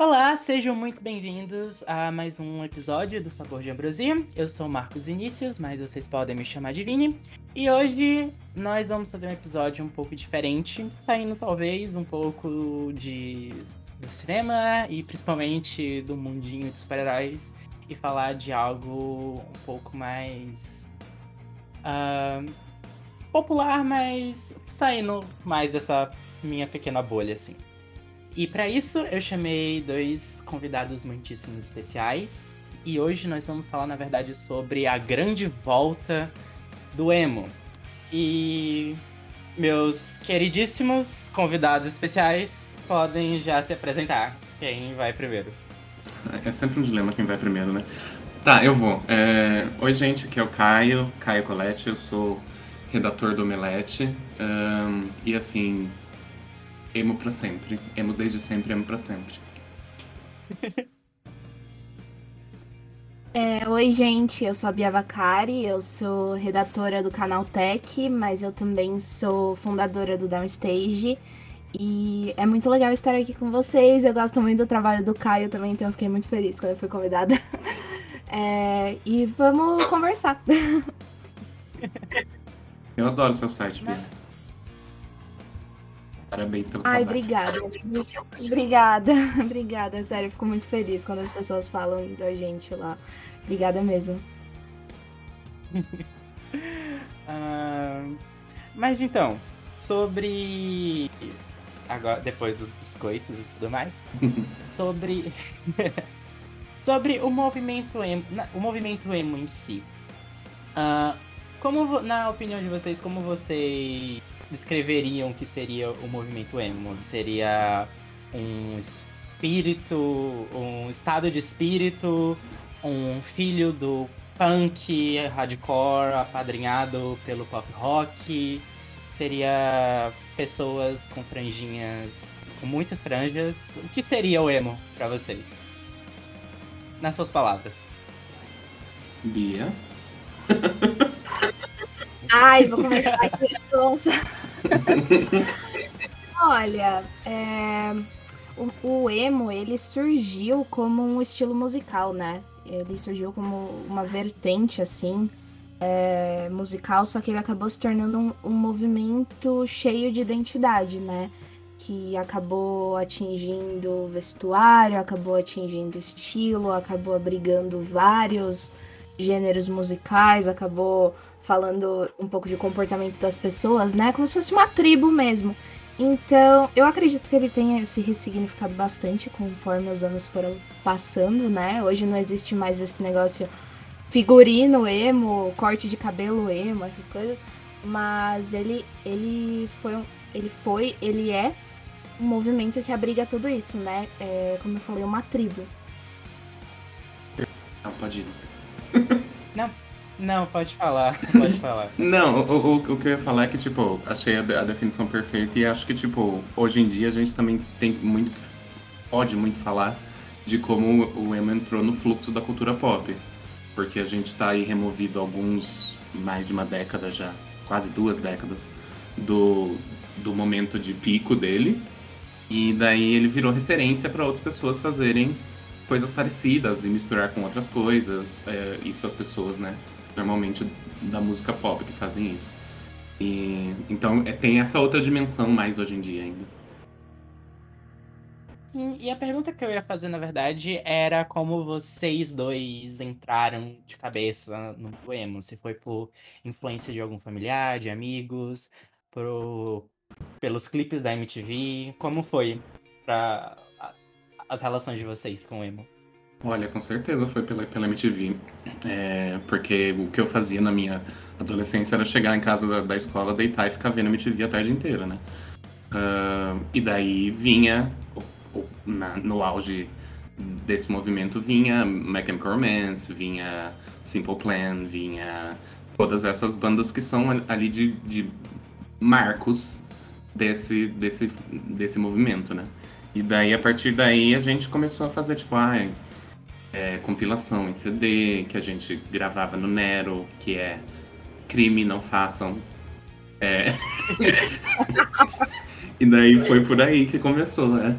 Olá, sejam muito bem-vindos a mais um episódio do Sabor de Ambrosia. Eu sou Marcos Vinícius, mas vocês podem me chamar de Vini. E hoje nós vamos fazer um episódio um pouco diferente, saindo talvez um pouco de do cinema e principalmente do mundinho de super-heróis e falar de algo um pouco mais uh, popular, mas saindo mais dessa minha pequena bolha assim. E para isso eu chamei dois convidados muitíssimo especiais. E hoje nós vamos falar, na verdade, sobre a grande volta do emo. E meus queridíssimos convidados especiais podem já se apresentar. Quem vai primeiro? É sempre um dilema quem vai primeiro, né? Tá, eu vou. É... Oi, gente, aqui é o Caio, Caio Colette, eu sou redator do Omelete. Um... E assim, Emo pra sempre. Emo desde sempre, emo pra sempre. É, oi, gente, eu sou a Bia Vacari, eu sou redatora do canal Tech, mas eu também sou fundadora do Downstage. E é muito legal estar aqui com vocês. Eu gosto muito do trabalho do Caio também, então eu fiquei muito feliz quando eu fui convidada. É, e vamos conversar. Eu adoro seu site, Bia. Parabéns pelo Ai, trabalho. obrigada. Obrigada. Obrigada, sério. Fico muito feliz quando as pessoas falam da gente lá. Obrigada mesmo. uh, mas então, sobre. Agora, depois dos biscoitos e tudo mais. sobre. sobre o movimento emo, o movimento emo em si. Uh, como, na opinião de vocês, como vocês descreveriam que seria o movimento emo? Seria um espírito, um estado de espírito, um filho do punk hardcore apadrinhado pelo pop rock? Seria pessoas com franjinhas, com muitas franjas? O que seria o emo para vocês? Nas suas palavras. Bia. Ai, vou começar aqui a responsa. Olha, é, o, o, emo ele surgiu como um estilo musical, né? Ele surgiu como uma vertente assim é, musical, só que ele acabou se tornando um, um movimento cheio de identidade, né? Que acabou atingindo vestuário, acabou atingindo estilo, acabou abrigando vários gêneros musicais, acabou falando um pouco de comportamento das pessoas, né? Como se fosse uma tribo mesmo. Então, eu acredito que ele tenha se ressignificado bastante conforme os anos foram passando, né? Hoje não existe mais esse negócio figurino emo, corte de cabelo emo, essas coisas. Mas ele, ele foi, ele foi, ele é um movimento que abriga tudo isso, né? É, como eu falei, uma tribo. Não, pode ir. Não, não, pode falar, pode falar. Não, o, o, o, que eu ia falar é que, tipo, achei a, a, definição perfeita e acho que, tipo, hoje em dia a gente também tem muito, pode muito falar de como o emo entrou no fluxo da cultura pop. Porque a gente tá aí removido alguns, mais de uma década já, quase duas décadas, do, do momento de pico dele. E daí ele virou referência para outras pessoas fazerem coisas parecidas e misturar com outras coisas. É, isso as pessoas, né? Normalmente da música pop que fazem isso. E, então é, tem essa outra dimensão mais hoje em dia ainda. E a pergunta que eu ia fazer, na verdade, era como vocês dois entraram de cabeça no poema. Se foi por influência de algum familiar, de amigos, pro, pelos clipes da MTV. Como foi para as relações de vocês com o emo? Olha, com certeza foi pela, pela MTV. É, porque o que eu fazia na minha adolescência era chegar em casa da, da escola, deitar e ficar vendo MTV a tarde inteira, né? Uh, e daí vinha, na, no auge desse movimento, vinha My Romance, vinha Simple Plan, vinha todas essas bandas que são ali de, de marcos desse, desse, desse movimento, né? E daí, a partir daí, a gente começou a fazer, tipo, ah, é, compilação em CD que a gente gravava no Nero, que é crime, não façam. É... e daí foi por aí que começou, né?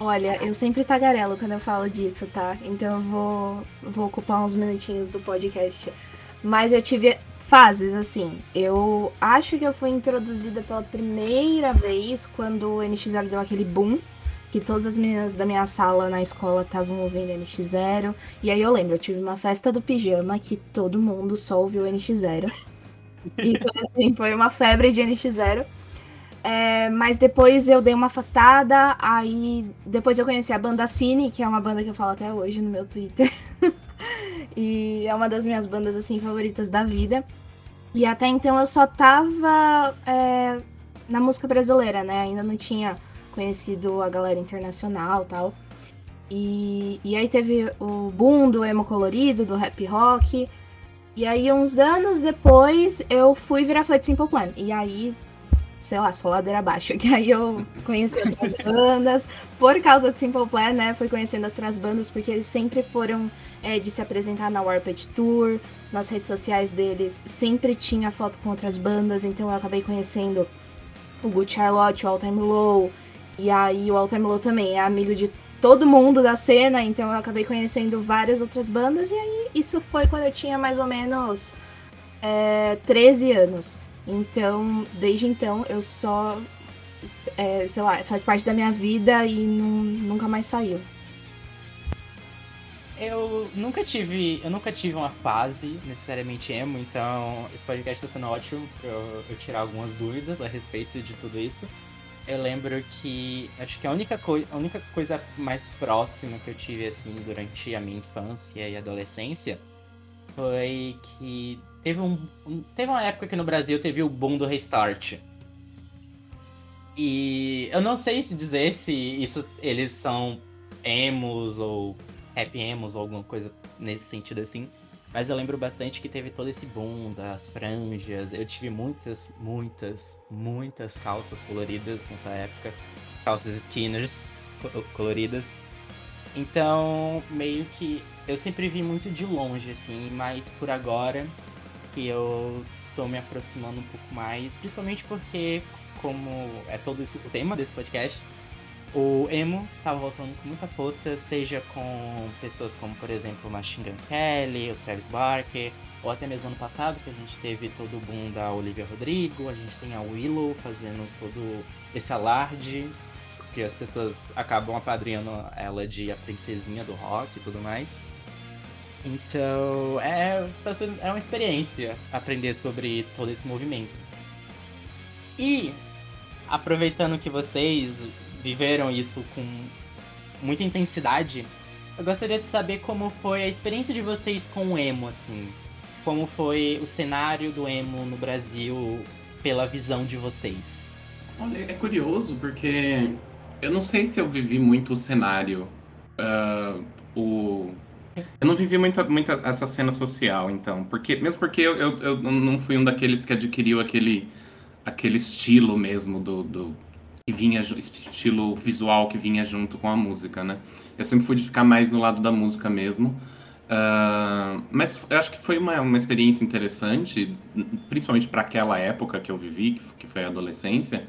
Olha, eu sempre tagarelo quando eu falo disso, tá? Então eu vou, vou ocupar uns minutinhos do podcast. Mas eu tive fases, assim. Eu acho que eu fui introduzida pela primeira vez quando o NX0 deu aquele boom. Que todas as meninas da minha sala na escola estavam ouvindo NX0. E aí eu lembro, eu tive uma festa do pijama que todo mundo só ouviu NX0. E foi assim, foi uma febre de NX0. É, mas depois eu dei uma afastada, aí depois eu conheci a banda Cine, que é uma banda que eu falo até hoje no meu Twitter. e é uma das minhas bandas assim favoritas da vida. E até então eu só tava é, na música brasileira, né? Ainda não tinha conhecido a galera internacional tal. E, e aí teve o boom do emo colorido, do rap rock. E aí, uns anos depois, eu fui virar fã de Simple Plan. E aí sei lá, só ladeira abaixo. Que aí eu conheci outras bandas, por causa de Simple Plan, né? Fui conhecendo outras bandas, porque eles sempre foram é, de se apresentar na Warped Tour, nas redes sociais deles, sempre tinha foto com outras bandas, então eu acabei conhecendo o Good Charlotte, o All Time Low, e aí o Time Low também é amigo de todo mundo da cena, então eu acabei conhecendo várias outras bandas, e aí isso foi quando eu tinha mais ou menos é, 13 anos. Então, desde então, eu só, é, sei lá, faz parte da minha vida e não, nunca mais saiu. Eu nunca tive, eu nunca tive uma fase necessariamente emo, então esse podcast está sendo ótimo para eu, eu tirar algumas dúvidas a respeito de tudo isso. Eu lembro que acho que a única, coi a única coisa mais próxima que eu tive assim durante a minha infância e adolescência foi que teve um, um, teve uma época que no Brasil teve o boom do restart. E eu não sei se dizer se isso eles são emos ou happy emos ou alguma coisa nesse sentido assim. Mas eu lembro bastante que teve todo esse boom das franjas. Eu tive muitas, muitas, muitas calças coloridas nessa época. Calças skinners coloridas. Então, meio que eu sempre vi muito de longe, assim, mas por agora que eu tô me aproximando um pouco mais, principalmente porque, como é todo esse, o tema desse podcast, o emo tava voltando com muita força, seja com pessoas como, por exemplo, o Machine Gun Kelly, o Travis Barker, ou até mesmo ano passado, que a gente teve todo o boom da Olivia Rodrigo, a gente tem a Willow fazendo todo esse alarde, que as pessoas acabam apadrinhando ela de a princesinha do rock e tudo mais. Então, é, tá é uma experiência aprender sobre todo esse movimento. E, aproveitando que vocês viveram isso com muita intensidade, eu gostaria de saber como foi a experiência de vocês com o emo, assim. Como foi o cenário do emo no Brasil pela visão de vocês. Olha, é curioso porque eu não sei se eu vivi muito o cenário. Uh, o eu não vivi muito, muito essa cena social, então. Porque, mesmo porque eu, eu, eu não fui um daqueles que adquiriu aquele, aquele estilo mesmo do, do que vinha estilo visual que vinha junto com a música, né? Eu sempre fui de ficar mais no lado da música mesmo. Uh, mas eu acho que foi uma, uma experiência interessante, principalmente para aquela época que eu vivi, que foi a adolescência,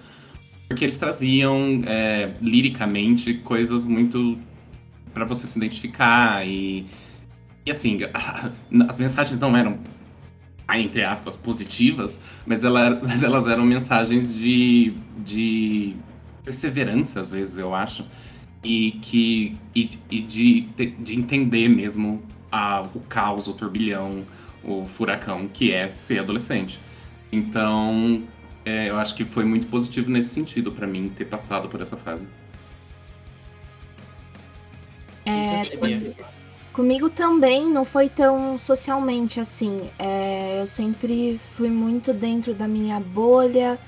porque eles traziam é, liricamente coisas muito para você se identificar e e assim as mensagens não eram entre aspas positivas mas, ela, mas elas eram mensagens de, de perseverança às vezes eu acho e que e, e de, de entender mesmo a, o caos o turbilhão o furacão que é ser adolescente. Então é, eu acho que foi muito positivo nesse sentido para mim ter passado por essa fase. É, comigo também não foi tão socialmente assim. É, eu sempre fui muito dentro da minha bolha.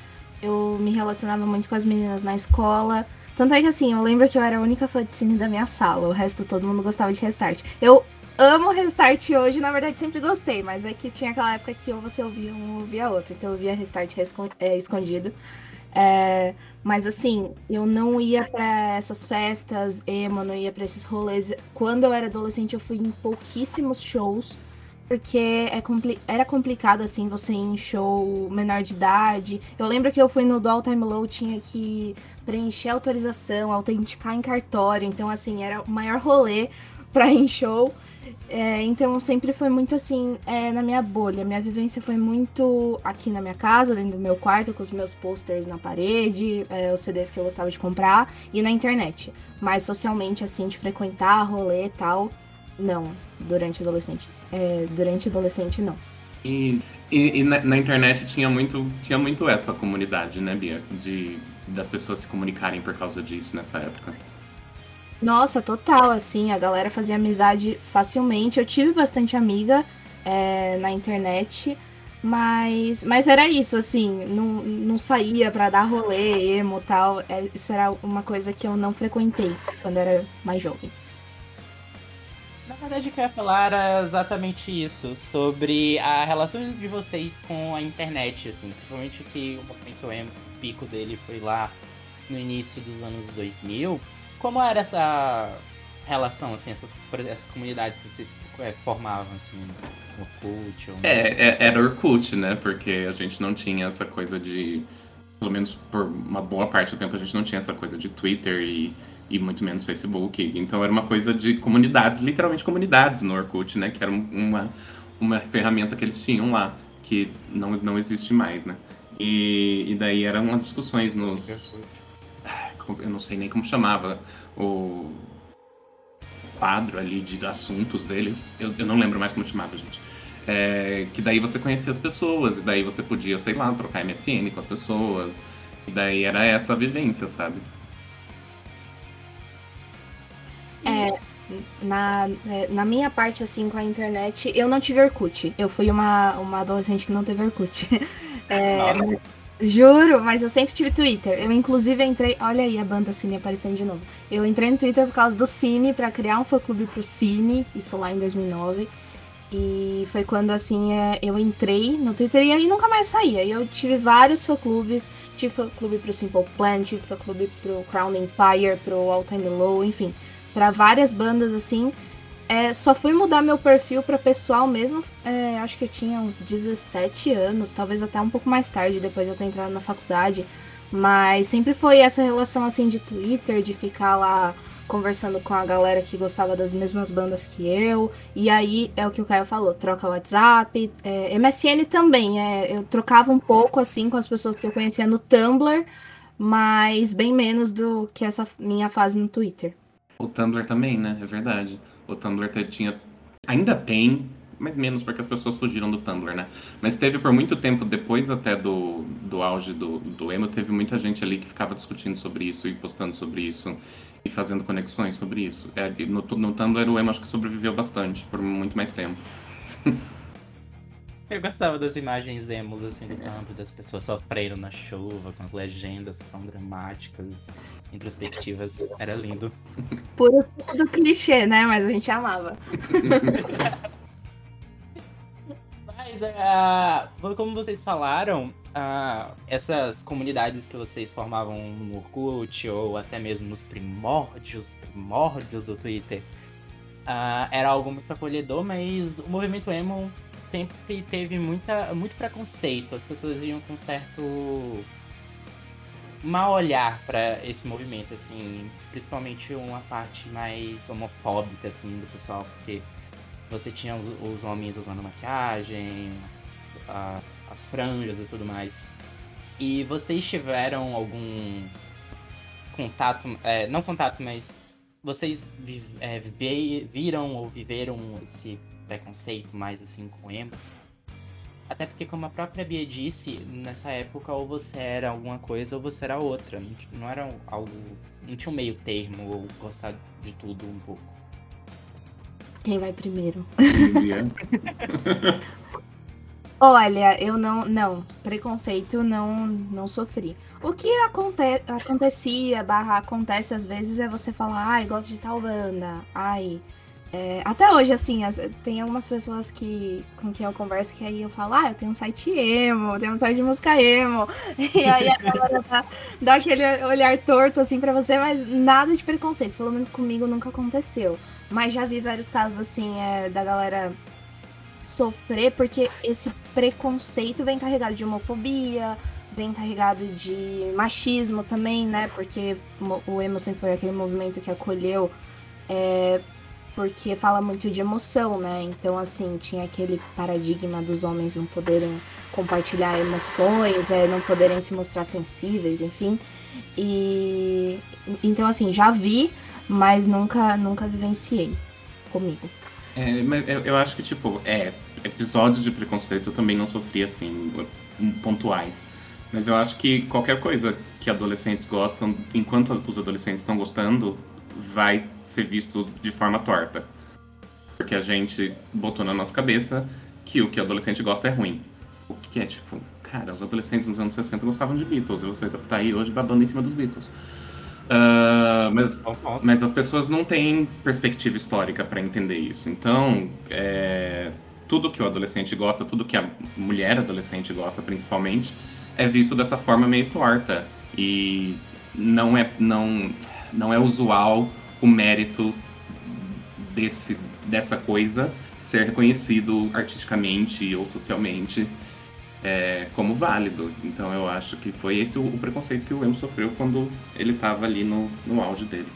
Eu me relacionava muito com as meninas na escola. Tanto é que assim, eu lembro que eu era a única fã de cine da minha sala. O resto todo mundo gostava de Restart. Eu amo Restart hoje, na verdade sempre gostei, mas é que tinha aquela época que ou você ouvia um ou ouvia outro. Então eu via Restart é, escondido. É, mas assim, eu não ia para essas festas emo, não ia para esses rolês. Quando eu era adolescente, eu fui em pouquíssimos shows. porque é compli era complicado, assim, você ir em show menor de idade. Eu lembro que eu fui no do All Time Low, tinha que preencher autorização, autenticar em cartório. Então, assim, era o maior rolê pra ir em show. É, então, sempre foi muito assim, é, na minha bolha. Minha vivência foi muito aqui na minha casa, dentro do meu quarto, com os meus posters na parede, é, os CDs que eu gostava de comprar, e na internet. Mas socialmente, assim, de frequentar rolê e tal, não. Durante adolescente. É, durante adolescente, não. E, e, e na, na, internet tinha muito, tinha muito essa comunidade, né, Bia? De, das pessoas se comunicarem por causa disso nessa época. Nossa, total, assim, a galera fazia amizade facilmente. Eu tive bastante amiga é, na internet, mas, mas era isso, assim, não, não saía pra dar rolê, emo e tal. É, isso era uma coisa que eu não frequentei quando era mais jovem. Na verdade, o que eu ia falar era exatamente isso, sobre a relação de vocês com a internet, assim, principalmente que o momento emo, o pico dele foi lá no início dos anos 2000. Como era essa relação, assim, essas, essas comunidades que vocês é, formavam, assim, Orkut? Ou é, é, era Orkut, né? Porque a gente não tinha essa coisa de. Pelo menos por uma boa parte do tempo, a gente não tinha essa coisa de Twitter e e muito menos Facebook. Então era uma coisa de comunidades, literalmente comunidades no Orkut, né? Que era uma, uma ferramenta que eles tinham lá, que não, não existe mais, né? E, e daí eram umas discussões nos. Eu não sei nem como chamava o quadro ali de assuntos deles. Eu, eu não lembro mais como chamava, gente. É, que daí você conhecia as pessoas, e daí você podia, sei lá, trocar MSN com as pessoas. E daí era essa a vivência, sabe? É, na, é, na minha parte, assim, com a internet, eu não tive Orkut. Eu fui uma, uma adolescente que não teve Orkut. É, mas, juro, mas eu sempre tive Twitter. Eu, inclusive, entrei. Olha aí a banda Cine aparecendo de novo. Eu entrei no Twitter por causa do Cine, para criar um fã-clube pro Cine, isso lá em 2009. E foi quando, assim, é, eu entrei no Twitter e aí nunca mais saía. E eu tive vários fã-clubes. Tive fã-clube pro Simple Plan, tive fã-clube pro Crown Empire, pro All Time Low, enfim para várias bandas assim. É, só fui mudar meu perfil para pessoal mesmo, é, acho que eu tinha uns 17 anos, talvez até um pouco mais tarde, depois de eu ter entrado na faculdade. Mas sempre foi essa relação assim de Twitter, de ficar lá conversando com a galera que gostava das mesmas bandas que eu. E aí é o que o Caio falou, troca WhatsApp, é, MSN também. É, eu trocava um pouco assim com as pessoas que eu conhecia no Tumblr, mas bem menos do que essa minha fase no Twitter. O Tumblr também, né? É verdade. O Tumblr tinha. Ainda tem, mas menos porque as pessoas fugiram do Tumblr, né? Mas teve por muito tempo, depois até do, do auge do, do emo, teve muita gente ali que ficava discutindo sobre isso e postando sobre isso e fazendo conexões sobre isso. É, no, no Tumblr o emo acho que sobreviveu bastante, por muito mais tempo. Eu gostava das imagens emos, assim, do campo, das pessoas sofrendo na chuva, com as legendas tão dramáticas, introspectivas. Era lindo. Puro suco do clichê, né? Mas a gente amava. Mas, uh, como vocês falaram, uh, essas comunidades que vocês formavam no Orkut, ou até mesmo nos primórdios, primórdios do Twitter, uh, era algo muito acolhedor, mas o movimento emo sempre teve muita, muito preconceito. As pessoas iam com certo mal olhar para esse movimento, assim, principalmente uma parte mais homofóbica, assim, do pessoal, porque você tinha os, os homens usando maquiagem, a, as franjas e tudo mais. E vocês tiveram algum contato, é, não contato, mas vocês é, viram ou viveram esse preconceito mais assim com emo. Até porque, como a própria Bia disse, nessa época ou você era alguma coisa ou você era outra. Não era algo. Não tinha um meio termo ou gostar de tudo um pouco. Quem vai primeiro? Olha, eu não. Não, preconceito não, não sofri. O que aconte, acontecia, barra acontece às vezes é você falar, ai, gosto de tal banda. Ai, é, até hoje, assim, as, tem algumas pessoas que, com quem eu converso que aí eu falo, ah, eu tenho um site emo, eu tenho um site de música emo. E aí a galera dá, dá aquele olhar torto, assim, pra você, mas nada de preconceito. Pelo menos comigo nunca aconteceu. Mas já vi vários casos, assim, é, da galera sofrer porque esse preconceito vem carregado de homofobia, vem carregado de machismo também, né? Porque o emo sempre foi aquele movimento que acolheu é, porque fala muito de emoção, né? Então, assim, tinha aquele paradigma dos homens não poderem compartilhar emoções, é, não poderem se mostrar sensíveis, enfim. E então, assim, já vi, mas nunca, nunca vivenciei comigo. É, eu, eu acho que, tipo, é, episódios de preconceito eu também não sofri, assim, pontuais. Mas eu acho que qualquer coisa que adolescentes gostam, enquanto os adolescentes estão gostando, vai ser visto de forma torta. Porque a gente botou na nossa cabeça que o que adolescente gosta é ruim. O que é, tipo, cara, os adolescentes nos anos 60 gostavam de Beatles e você tá aí hoje babando em cima dos Beatles. Uh, mas, mas as pessoas não têm perspectiva histórica para entender isso. Então, é, tudo que o adolescente gosta, tudo que a mulher adolescente gosta, principalmente, é visto dessa forma meio torta. E não é, não, não é usual o mérito desse, dessa coisa ser reconhecido artisticamente ou socialmente é, como válido. Então eu acho que foi esse o, o preconceito que o Emo sofreu quando ele estava ali no, no auge dele.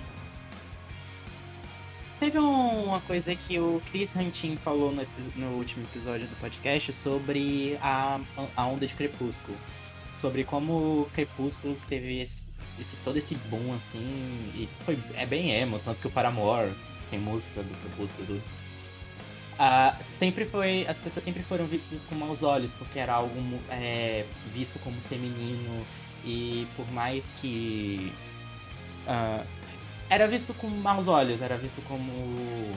Teve uma coisa que o Chris Rantin falou no, no, último episódio do podcast sobre a, a onda de Crepúsculo. Sobre como o Crepúsculo teve esse, esse, todo esse boom assim. E foi, é bem emo, tanto que o Paramore tem música do Crepúsculo Uh, sempre foi. As pessoas sempre foram vistas com maus olhos, porque era algo é, visto como feminino. E por mais que. Uh, era visto com maus olhos, era visto como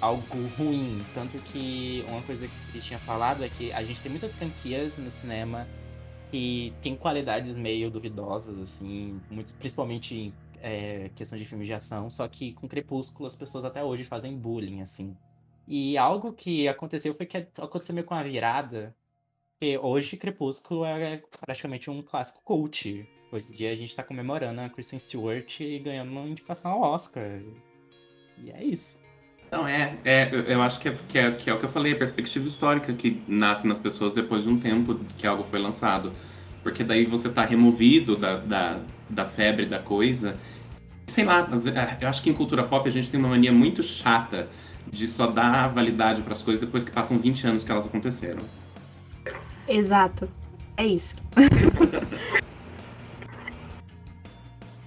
algo ruim. Tanto que uma coisa que ele tinha falado é que a gente tem muitas franquias no cinema que tem qualidades meio duvidosas, assim, muito, principalmente é, questão de filmes de ação, só que com Crepúsculo as pessoas até hoje fazem bullying, assim. E algo que aconteceu foi que aconteceu meio com a virada. Porque hoje Crepúsculo é praticamente um clássico cult. Hoje em dia a gente tá comemorando a Kristen Stewart e ganhando uma indicação ao Oscar. E é isso. Não, é, é eu acho que é, que é, que, é, o que eu falei, a perspectiva histórica que nasce nas pessoas depois de um tempo que algo foi lançado. Porque daí você tá removido da, da, da febre da coisa. Sei lá, é, eu acho que em cultura pop a gente tem uma mania muito chata de só dar validade para as coisas depois que passam 20 anos que elas aconteceram. Exato. É isso.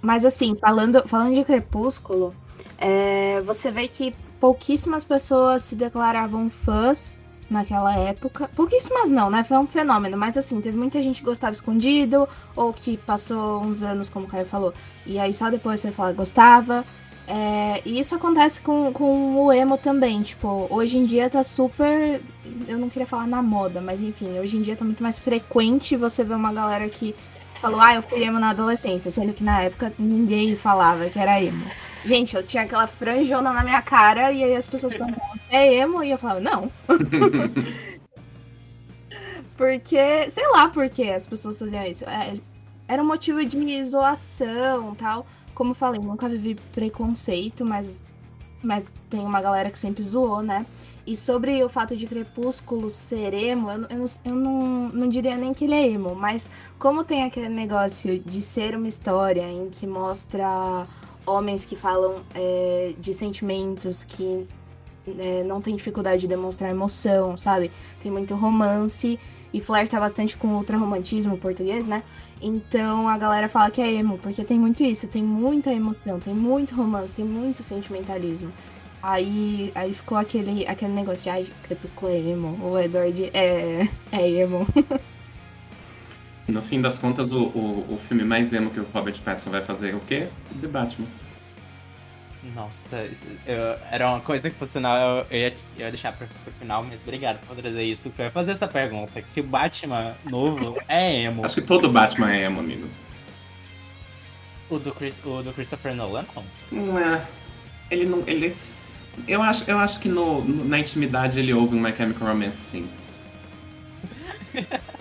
Mas assim, falando, falando de Crepúsculo, é, você vê que pouquíssimas pessoas se declaravam fãs naquela época. Pouquíssimas não, né? Foi um fenômeno. Mas assim, teve muita gente que gostava escondido, ou que passou uns anos, como o Caio falou, e aí só depois você fala gostava. É, e isso acontece com, com o emo também. Tipo, hoje em dia tá super. Eu não queria falar na moda, mas enfim, hoje em dia tá muito mais frequente você ver uma galera que falou, ah, eu fui emo na adolescência, sendo que na época ninguém falava que era emo. Gente, eu tinha aquela franjona na minha cara e aí as pessoas falavam, é emo? E eu falava, não. porque, sei lá por que as pessoas faziam isso. É, era um motivo de zoação tal. Como falei, nunca vivi preconceito, mas, mas tem uma galera que sempre zoou, né? E sobre o fato de Crepúsculo ser emo, eu, eu, eu não, não diria nem que ele é emo, mas como tem aquele negócio de ser uma história em que mostra homens que falam é, de sentimentos, que é, não tem dificuldade de demonstrar emoção, sabe? Tem muito romance e flerta bastante com ultra-romantismo português, né? Então a galera fala que é emo, porque tem muito isso, tem muita emoção, tem muito romance, tem muito sentimentalismo. Aí, aí ficou aquele, aquele negócio de ai, Crepúsculo é emo, o Edward é, é emo. No fim das contas, o, o, o filme mais emo que o Robert Pattinson vai fazer é o quê? The Batman. Nossa, isso, eu, era uma coisa que, por sinal, eu, eu, ia, eu ia deixar pro, pro final, mas obrigado por trazer isso. Eu ia fazer essa pergunta, se o Batman novo é emo... Acho que todo Batman é emo, amigo. O do, Chris, o do Christopher Nolan, não? Não é. Ele não... Ele... Eu acho, eu acho que no, na intimidade ele ouve um My Chemical Romance, sim.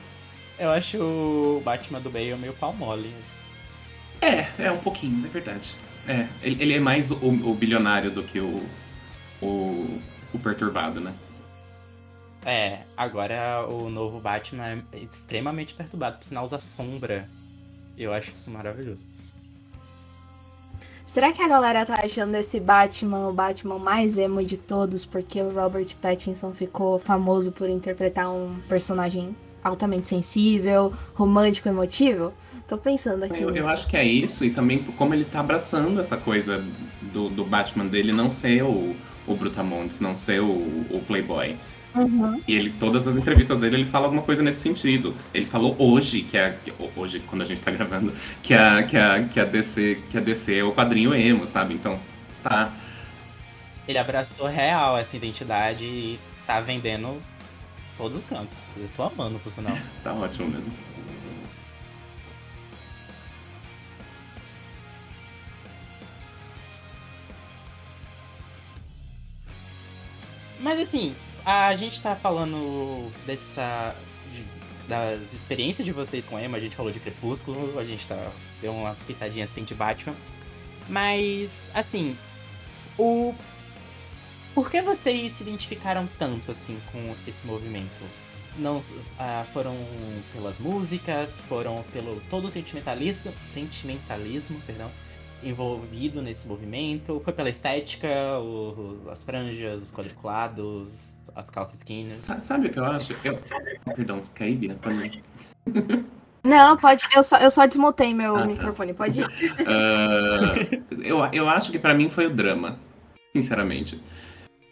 eu acho o Batman do Bale meio pau mole. É, é um pouquinho, é verdade. É, ele, é mais o, o, bilionário do que o, o, o perturbado, né? É, agora o novo Batman é extremamente perturbado, por sinal usa sombra. Eu acho isso maravilhoso. Será que a galera tá achando esse Batman o Batman mais emo de todos porque o Robert Pattinson ficou famoso por interpretar um personagem altamente sensível, romântico, emotivo? Tô pensando aqui. Eu, eu, acho que é isso, e também como ele tá abraçando essa coisa do, do Batman dele não ser o, o Brutamontes, não ser o, o Playboy. Uhum. E ele, todas as entrevistas dele, ele fala alguma coisa nesse sentido. Ele falou hoje, que é. Hoje, quando a gente tá gravando, que a, que a, que a, DC, que a DC é o quadrinho emo, sabe? Então, tá. Ele abraçou real essa identidade e tá vendendo todos os cantos. Eu tô amando, por sinal. tá ótimo mesmo. Mas assim, a gente tá falando dessa. De, das experiências de vocês com Emma, a gente falou de Crepúsculo, a gente tá. deu uma pitadinha assim de Batman. Mas, assim, o. Por que vocês se identificaram tanto assim com esse movimento? Não ah, foram pelas músicas, foram pelo todo o sentimentalismo, sentimentalismo, perdão, envolvido nesse movimento? Foi pela estética, os, as franjas, os quadriculados, as calças skinny? Sabe o que eu acho? Eu... Perdão, ir, também? Não, pode. Eu só, eu só desmutei meu ah, tá. microfone, pode ir. Uh, eu, eu acho que para mim foi o drama, sinceramente.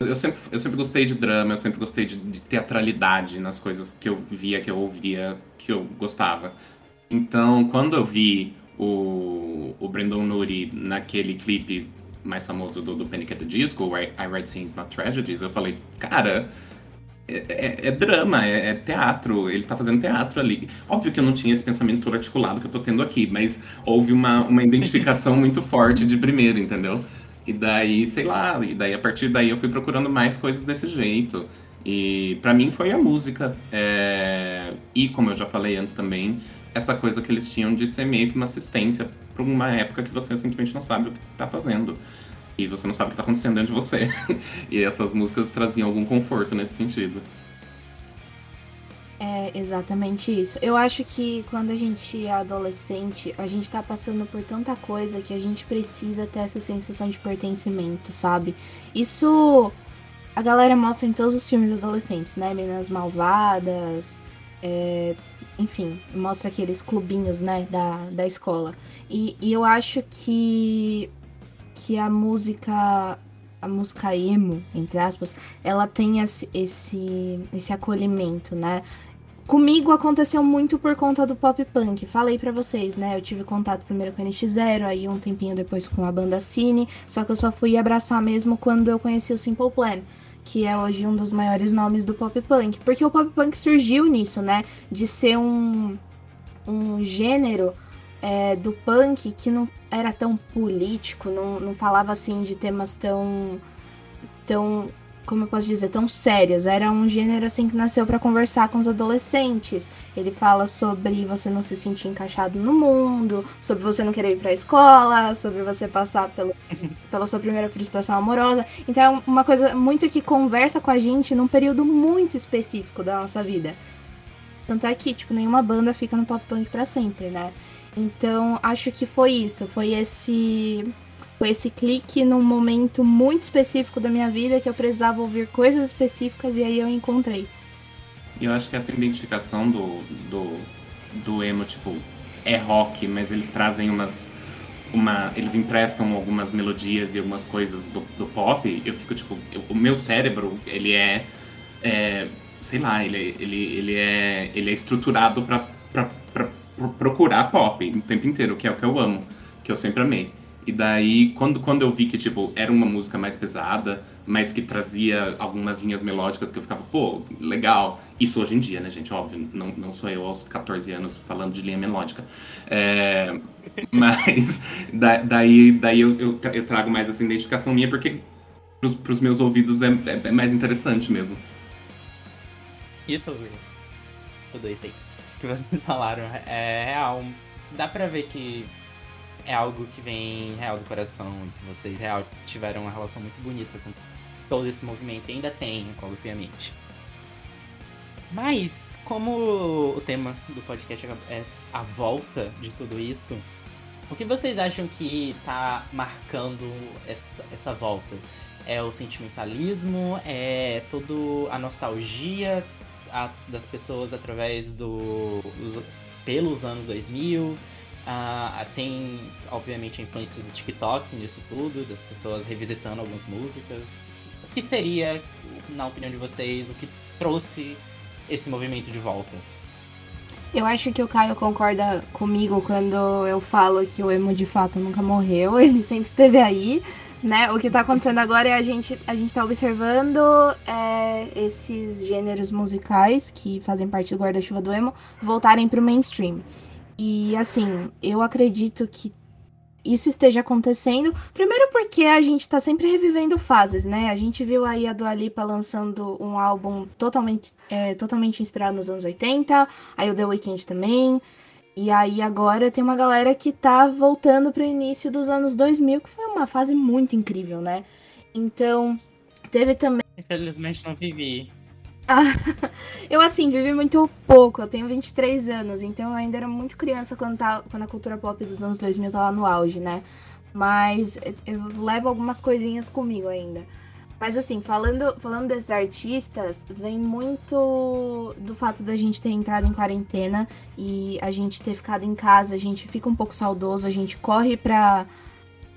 Eu sempre, eu sempre gostei de drama, eu sempre gostei de, de, teatralidade nas coisas que eu via, que eu ouvia, que eu gostava. Então, quando eu vi o, o Brandon Nuri naquele clipe mais famoso do, do Panic! at the Disco, I, I Write Scenes Not Tragedies, eu falei, cara, é, é, é drama, é, é, teatro, ele tá fazendo teatro ali. Óbvio que eu não tinha esse pensamento todo articulado que eu tô tendo aqui, mas houve uma, uma identificação muito forte de primeiro, entendeu? E daí, sei lá, e daí a partir daí eu fui procurando mais coisas desse jeito. E para mim foi a música. É... E como eu já falei antes também, essa coisa que eles tinham de ser meio que uma assistência para uma época que você simplesmente não sabe o que está fazendo. E você não sabe o que está acontecendo dentro de você. e essas músicas traziam algum conforto nesse sentido. É exatamente isso. Eu acho que quando a gente é adolescente, a gente tá passando por tanta coisa que a gente precisa ter essa sensação de pertencimento, sabe? Isso a galera mostra em todos os filmes adolescentes, né? Meninas Malvadas, é, enfim, mostra aqueles clubinhos, né, da, da escola. E, e eu acho que, que a música, a música emo, entre aspas, ela tem esse, esse, esse acolhimento, né? Comigo aconteceu muito por conta do pop punk. Falei para vocês, né? Eu tive contato primeiro com a NX0, aí um tempinho depois com a banda Cine, só que eu só fui abraçar mesmo quando eu conheci o Simple Plan que é hoje um dos maiores nomes do pop punk. Porque o pop punk surgiu nisso, né? De ser um, um gênero é, do punk que não era tão político, não, não falava assim de temas tão. tão como eu posso dizer, tão sérios. Era um gênero assim que nasceu para conversar com os adolescentes. Ele fala sobre você não se sentir encaixado no mundo, sobre você não querer ir para a escola, sobre você passar pelo, pela sua primeira frustração amorosa. Então é uma coisa muito que conversa com a gente num período muito específico da nossa vida. Tanto é que, tipo, nenhuma banda fica no pop punk para sempre, né? Então, acho que foi isso, foi esse foi esse clique num momento muito específico da minha vida que eu precisava ouvir coisas específicas e aí eu encontrei. Eu acho que essa identificação do, do, do emo, tipo, é rock, mas eles trazem umas. Uma, eles emprestam algumas melodias e algumas coisas do, do pop, eu fico tipo, eu, o meu cérebro, ele é, é sei lá, ele, ele, ele, é, ele é estruturado para procurar pop o tempo inteiro, que é o que eu amo, que eu sempre amei. E daí, quando, quando eu vi que, tipo, era uma música mais pesada, mas que trazia algumas linhas melódicas que eu ficava, pô, legal. Isso hoje em dia, né, gente? Óbvio, não, não sou eu aos 14 anos falando de linha melódica. É, mas da, daí, daí eu, eu, eu, trago mais essa identificação minha, porque pros, pros meus ouvidos é, é, é, mais interessante mesmo. E tudo, tudo isso aí que vocês falaram é real. Dá pra ver que é algo que vem real do coração e que vocês real tiveram uma relação muito bonita com todo esse movimento e ainda tem, obviamente. Mas, como o tema do podcast é a volta de tudo isso, o que vocês acham que tá marcando essa, volta? É o sentimentalismo? É toda a nostalgia das pessoas através do. Os, pelos anos 2000? Tem, obviamente, a influência do TikTok nisso tudo, das pessoas revisitando algumas músicas. O que seria, na opinião de vocês, o que trouxe esse movimento de volta? Eu acho que o Caio concorda comigo quando eu falo que o emo de fato nunca morreu, ele sempre esteve aí, né? O que tá acontecendo agora é a gente, a gente tá observando é, esses gêneros musicais que fazem parte do guarda-chuva do emo voltarem pro mainstream. E assim, eu acredito que isso esteja acontecendo. Primeiro porque a gente tá sempre revivendo fases, né? A gente viu aí a Dua Lipa lançando um álbum totalmente, é, totalmente inspirado nos anos 80, aí o The Weeknd também. E aí agora tem uma galera que tá voltando pro início dos anos 2000, que foi uma fase muito incrível, né? Então, teve também... Infelizmente não vivi. eu, assim, vivi muito pouco. Eu tenho 23 anos, então eu ainda era muito criança quando, tá, quando a cultura pop dos anos 2000 tava no auge, né? Mas eu levo algumas coisinhas comigo ainda. Mas assim, falando, falando desses artistas, vem muito do fato da gente ter entrado em quarentena e a gente ter ficado em casa, a gente fica um pouco saudoso, a gente corre pra,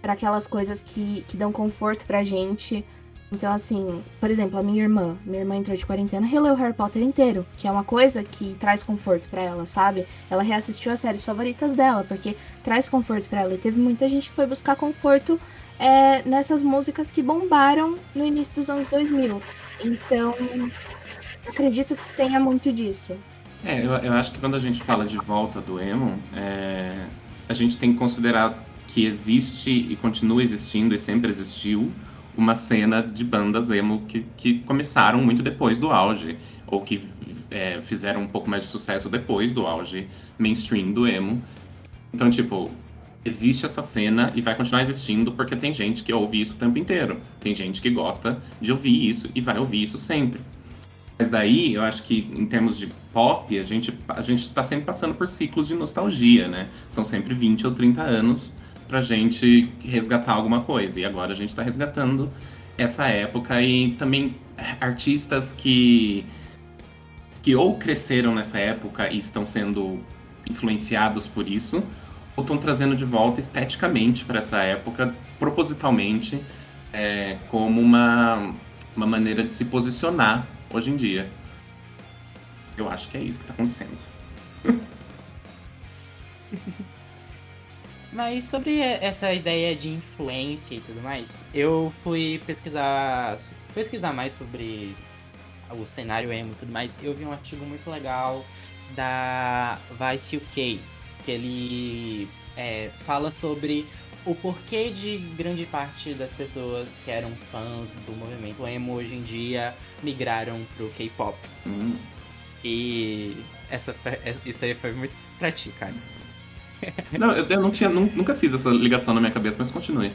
aquelas coisas que, que dão conforto pra gente. Então, assim, por exemplo, a minha irmã, minha irmã entrou de quarentena, releu o Harry Potter inteiro, que é uma coisa que traz conforto para ela, sabe? Ela reassistiu as séries favoritas dela, porque traz conforto para ela. E teve muita gente que foi buscar conforto é, nessas músicas que bombaram no início dos anos 2000. Então, acredito que tenha muito disso. É, eu, eu acho que quando a gente fala de volta do emo, é, a gente tem que considerar que existe e continua existindo e sempre existiu uma cena de bandas emo que, que começaram muito depois do auge, ou que é, fizeram um pouco mais de sucesso depois do auge mainstream do emo. Então, tipo, existe essa cena e vai continuar existindo porque tem gente que ouve isso o tempo inteiro. Tem gente que gosta de ouvir isso e vai ouvir isso sempre. Mas daí, eu acho que em termos de pop, a gente a gente está sempre passando por ciclos de nostalgia, né? São sempre 20 ou 30 anos pra gente resgatar alguma coisa. E agora a gente está resgatando essa época e também artistas que que ou cresceram nessa época e estão sendo influenciados por isso, ou estão trazendo de volta esteticamente para essa época, propositalmente, é, como uma, uma maneira de se posicionar hoje em dia. Eu acho que é isso que está acontecendo. Mas sobre essa ideia de influência e tudo mais, eu fui pesquisar pesquisar mais sobre o cenário emo e tudo mais. Eu vi um artigo muito legal da Vice UK, que ele é, fala sobre o porquê de grande parte das pessoas que eram fãs do movimento emo hoje em dia migraram pro K-pop. Hum. E essa, isso aí foi muito pra ti, cara. Não, eu, eu não tinha, nunca fiz essa ligação na minha cabeça, mas continue.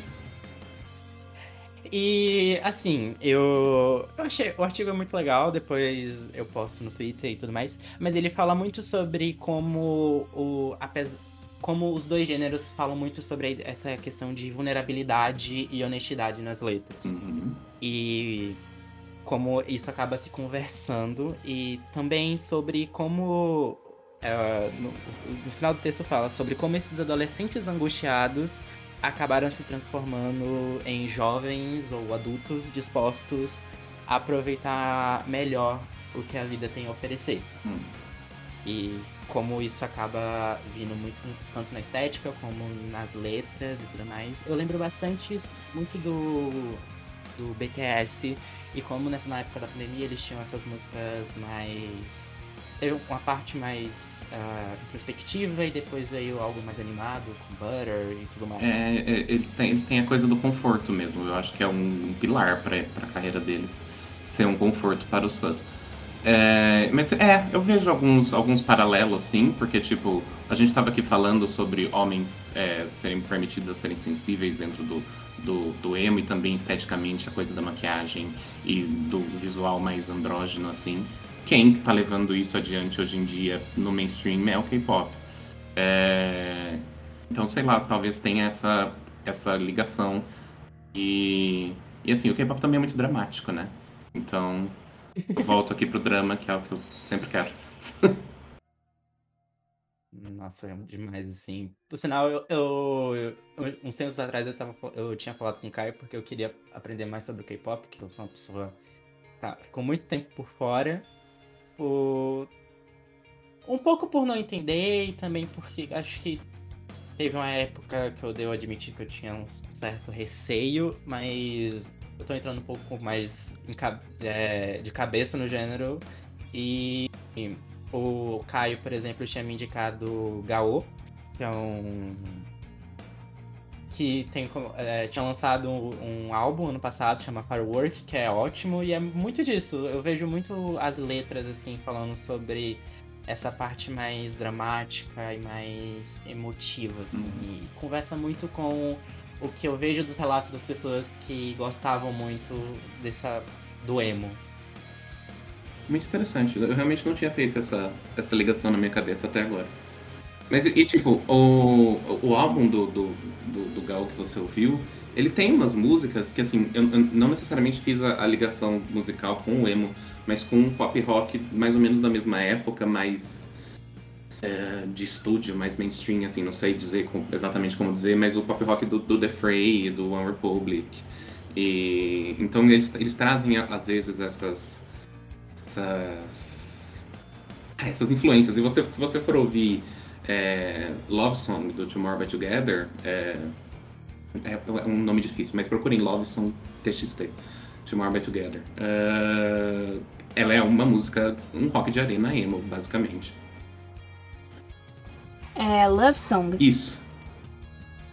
E assim, eu, eu achei o artigo é muito legal, depois eu posto no Twitter e tudo mais, mas ele fala muito sobre como o apesar como os dois gêneros falam muito sobre essa questão de vulnerabilidade e honestidade nas letras. Uhum. E como isso acaba se conversando e também sobre como é, no, no, final do texto fala sobre como esses adolescentes angustiados acabaram se transformando em jovens ou adultos dispostos a aproveitar melhor o que a vida tem a oferecer. Hum. E como isso acaba vindo muito tanto na estética como nas letras e tudo mais. Eu lembro bastante muito do, do BTS e como nessa na época da pandemia eles tinham essas músicas mais teve uma parte mais uh, introspectiva e depois veio algo mais animado, com Butter e tudo mais. É, é, eles, têm, eles têm a coisa do conforto mesmo. Eu acho que é um, um pilar para a carreira deles ser um conforto para os fãs. É, mas é, eu vejo alguns, alguns paralelos sim, porque tipo, a gente estava aqui falando sobre homens é, serem permitidos a serem sensíveis dentro do, do, do emo e também esteticamente a coisa da maquiagem e do visual mais andrógeno assim. Quem está levando isso adiante hoje em dia no mainstream é o K-pop. É... Então, sei lá, talvez tenha essa, essa ligação. E, e assim, o K-pop também é muito dramático, né? Então, eu volto aqui pro drama, que é o que eu sempre quero. Nossa, é demais, assim. Por sinal, eu, eu, eu, uns tempos atrás eu, tava, eu tinha falado com o Caio porque eu queria aprender mais sobre o K-pop, porque eu sou uma pessoa tá, ficou muito tempo por fora. Por... Um pouco por não entender e também porque acho que teve uma época que eu devo admitir que eu tinha um certo receio, mas eu tô entrando um pouco mais é, de cabeça no gênero e o Caio, por exemplo, tinha me indicado Gaô, que é um. Que tem, é, tinha lançado um, um, álbum ano passado, chama Firework, que é ótimo, e é muito disso. Eu vejo muito as letras, assim, falando sobre essa parte mais dramática e mais emotiva, assim. E conversa muito com o que eu vejo dos relatos das pessoas que gostavam muito dessa do emo, muito interessante. Eu realmente não tinha feito essa, essa ligação na minha cabeça até agora. Mas, e tipo, o, o álbum do, do, do, do Gal que você ouviu, ele tem umas músicas que, assim, eu, eu não necessariamente fiz a, a, ligação musical com o emo, mas com um pop rock mais ou menos da mesma época, mais é, de estúdio, mais mainstream, assim, não sei dizer com, exatamente como dizer, mas o pop rock do, do The Fray, do One Republic. E, então eles, eles trazem, às vezes, essas essas, essas influências. E você, se você for ouvir é, Love Song do Tomorrow by Together, é, é, um nome difícil, mas procurem Love Song TXT, Tomorrow by Together. Uh, ela é uma música, um rock de arena emo, basicamente. É Love Song. Isso.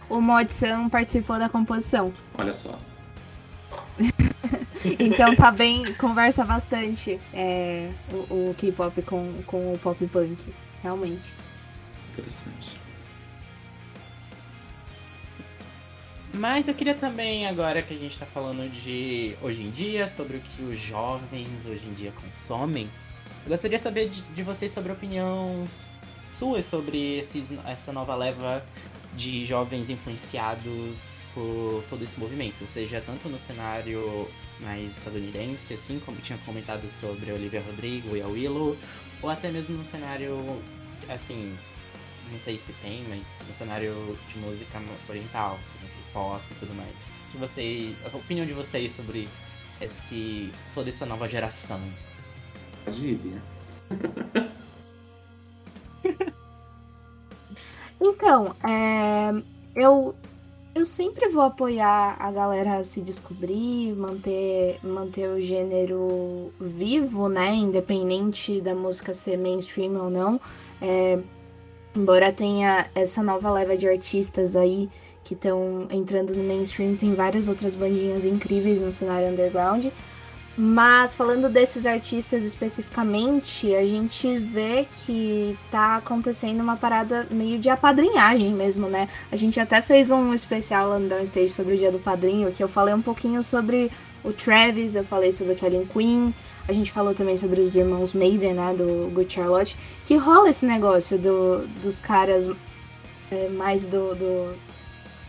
O Mod Sam participou da composição. Olha só. então tá bem, conversa bastante é, o, o K-pop com, com o pop punk, realmente. Interessante. Mas eu queria também, agora que a gente tá falando de hoje em dia, sobre o que os jovens hoje em dia consomem, eu gostaria de saber de, de vocês sobre opiniões suas sobre esses, essa nova leva de jovens influenciados por todo esse movimento, seja tanto no cenário mais estadunidense, assim como tinha comentado sobre Olivia Rodrigo e a Willow, ou até mesmo no cenário, assim, não sei se tem, mas no cenário de música oriental, pop e tudo mais. Que vocês, a opinião de vocês sobre esse, toda essa nova geração? Gíria. então, é, eu eu sempre vou apoiar a galera a se descobrir, manter, manter o gênero vivo, né? Independente da música ser mainstream ou não. É, embora tenha essa nova leva de artistas aí que estão entrando no mainstream, tem várias outras bandinhas incríveis no cenário underground. Mas falando desses artistas especificamente, a gente vê que tá acontecendo uma parada meio de apadrinhagem mesmo, né? A gente até fez um especial lá no Downstage sobre o Dia do Padrinho, que eu falei um pouquinho sobre o Travis, eu falei sobre a Kelly Queen, a gente falou também sobre os irmãos Maiden, né, do Good Charlotte, que rola esse negócio do, dos caras é, mais do, do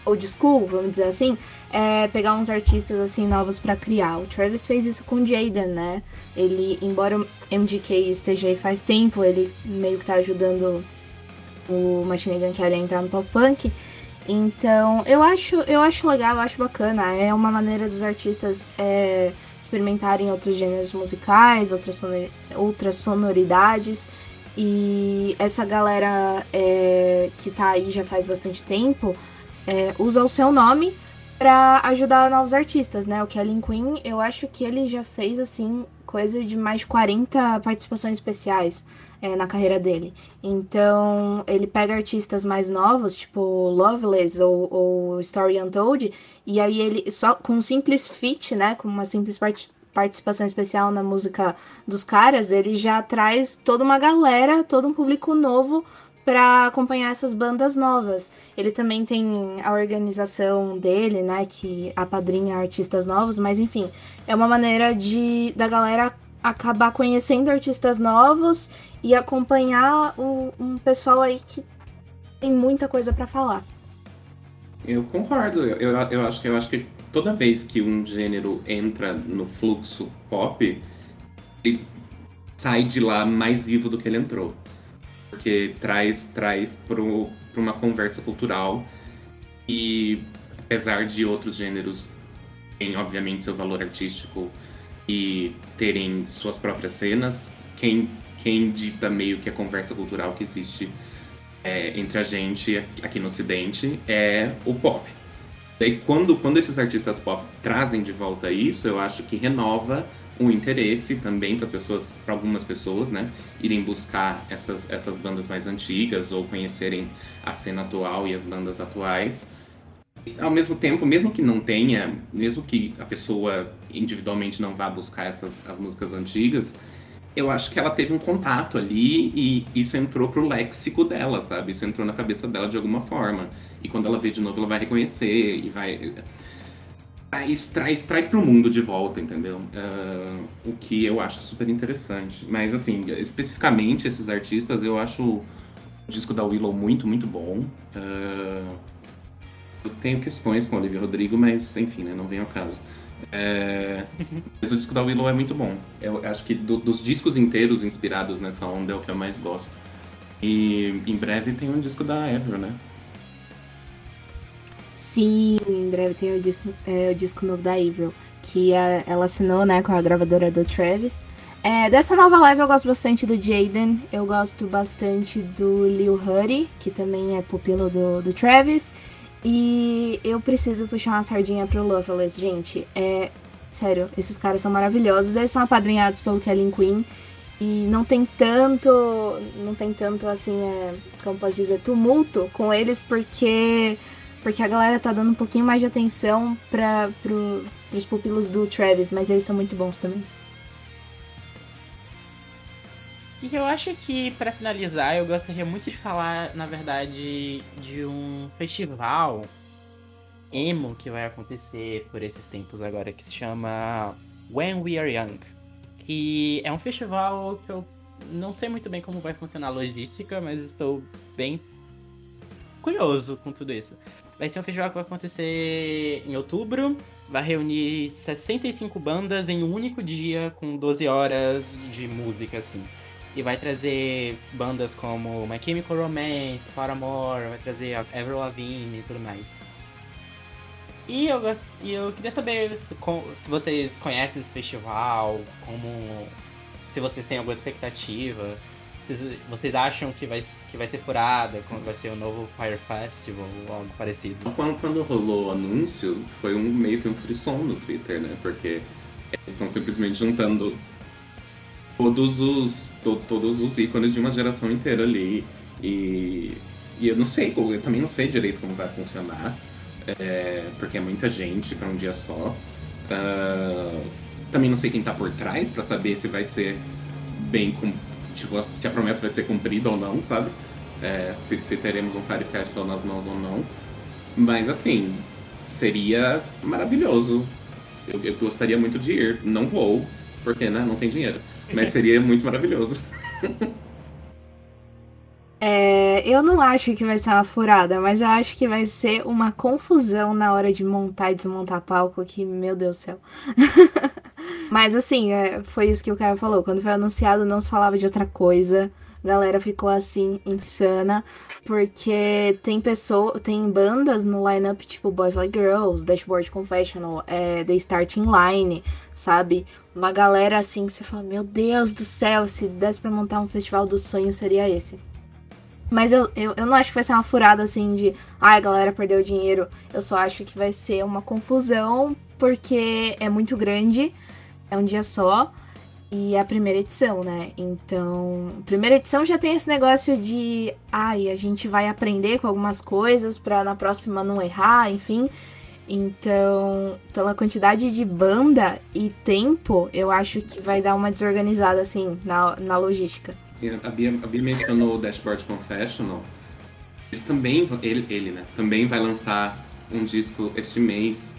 old school, vamos dizer assim, é pegar uns artistas assim novos para criar. O Travis fez isso com Jaden, né? Ele, embora o MGK esteja aí faz tempo, ele meio que tá ajudando o Machine Gun Kelly a entrar no pop punk. Então, eu acho, eu acho legal, eu acho bacana. É uma maneira dos artistas é, experimentarem outros gêneros musicais, outras, outras sonoridades. E essa galera é, que tá aí já faz bastante tempo é, usa o seu nome para ajudar novos artistas, né? O Kellen Quinn, eu acho que ele já fez, assim, coisa de mais de 40 participações especiais é, na carreira dele. Então, ele pega artistas mais novos, tipo Loveless ou, ou Story Untold, e aí ele, só com um simples feat, né? Com uma simples part participação especial na música dos caras, ele já traz toda uma galera, todo um público novo para acompanhar essas bandas novas. Ele também tem a organização dele, né, que apadrinha artistas novos, mas enfim, é uma maneira de da galera acabar conhecendo artistas novos e acompanhar um, um pessoal aí que tem muita coisa para falar. Eu concordo. Eu, eu, eu, acho que eu acho que toda vez que um gênero entra no fluxo pop, ele sai de lá mais vivo do que ele entrou. Porque traz traz para uma conversa cultural e apesar de outros gêneros terem obviamente seu valor artístico e terem suas próprias cenas, quem quem dita meio que a conversa cultural que existe é, entre a gente aqui no Ocidente é o pop. Daí quando, quando esses artistas pop trazem de volta isso, eu acho que renova um interesse também para as pessoas, para algumas pessoas, né, irem buscar essas, essas bandas mais antigas ou conhecerem a cena atual e as bandas atuais. Ao mesmo tempo, mesmo que não tenha, mesmo que a pessoa individualmente não vá buscar essas as músicas antigas, eu acho que ela teve um contato ali e isso entrou pro léxico dela, sabe? Isso entrou na cabeça dela de alguma forma. E quando ela vê de novo, ela vai reconhecer e vai. Traz, traz, traz pro mundo de volta, entendeu? Uh, o que eu acho super interessante. Mas, assim, especificamente esses artistas, eu acho o disco da Willow muito, muito bom. Uh, eu tenho questões com o Olivia Rodrigo, mas, enfim, né, não vem ao caso. É... Mas o disco da Willow é muito bom. Eu acho que do, dos discos inteiros inspirados nessa onda é o que eu mais gosto. E em breve tem um disco da Ever, né? Sim, em breve tem o disco, é, o disco novo da Avril, que a, ela assinou né, com a gravadora do Travis. É, dessa nova live eu gosto bastante do Jaden, eu gosto bastante do Lil Huddy, que também é pupilo do, do Travis. E eu preciso puxar uma sardinha pro Loveless, gente. É. Sério, esses caras são maravilhosos. Eles são apadrinhados pelo Kelly Queen. E não tem tanto. Não tem tanto assim, é, como pode dizer, tumulto com eles, porque. Porque a galera tá dando um pouquinho mais de atenção para pro, pros pupilos do Travis, mas eles são muito bons também. E eu acho que, para finalizar, eu gostaria muito de falar, na verdade, de um festival emo que vai acontecer por esses tempos agora, que se chama When We Are Young. Que é um festival que eu não sei muito bem como vai funcionar a logística, mas estou bem curioso com tudo isso. Vai ser um festival que vai acontecer em outubro, vai reunir 65 bandas em um único dia, com 12 horas de música, assim. E vai trazer bandas como My Chemical Romance, Paramore, vai trazer Avril Lavigne e tudo mais. E eu, gost... eu queria saber se, se vocês conhecem esse festival, como se vocês têm alguma expectativa. Se vocês acham que vai, que vai ser furada, como vai ser o novo Fire Festival ou algo parecido? Quando, quando rolou o anúncio, foi um meio que um frisson no Twitter, né? Porque eles estão simplesmente juntando todos os, to, todos os ícones de uma geração inteira ali. E, e eu não sei, eu também não sei direito como vai funcionar, é, porque é muita gente para um dia só. Uh, também não sei quem tá por trás para saber se vai ser bem tipo, se a promessa vai ser cumprida ou não, sabe? É, se, se, teremos um Fire Festival nas mãos ou não. Mas assim, seria maravilhoso. Eu, eu gostaria muito de ir. Não vou, porque né, não tem dinheiro. Mas seria muito maravilhoso. É, eu não acho que vai ser uma furada, mas eu acho que vai ser uma confusão na hora de montar e desmontar palco que, meu Deus do céu. mas assim, é, foi isso que o cara falou. Quando foi anunciado, não se falava de outra coisa. A galera ficou assim, insana. Porque tem pessoa, tem bandas no lineup tipo Boys Like Girls, Dashboard Confessional, é, The Starting Line, sabe? Uma galera assim que você fala, meu Deus do céu, se desse pra montar um festival dos sonhos seria esse. Mas eu, eu, eu não acho que vai ser uma furada assim de, ai, a galera perdeu dinheiro. Eu só acho que vai ser uma confusão, porque é muito grande, é um dia só. E a primeira edição, né? Então, primeira edição já tem esse negócio de, ai, a gente vai aprender com algumas coisas para na próxima não errar, enfim. Então, pela quantidade de banda e tempo, eu acho que vai dar uma desorganizada, assim, na, na logística. A Bia, a Bia mencionou o Dashboard Confessional. Eles também, ele, ele, né? Também vai lançar um disco este mês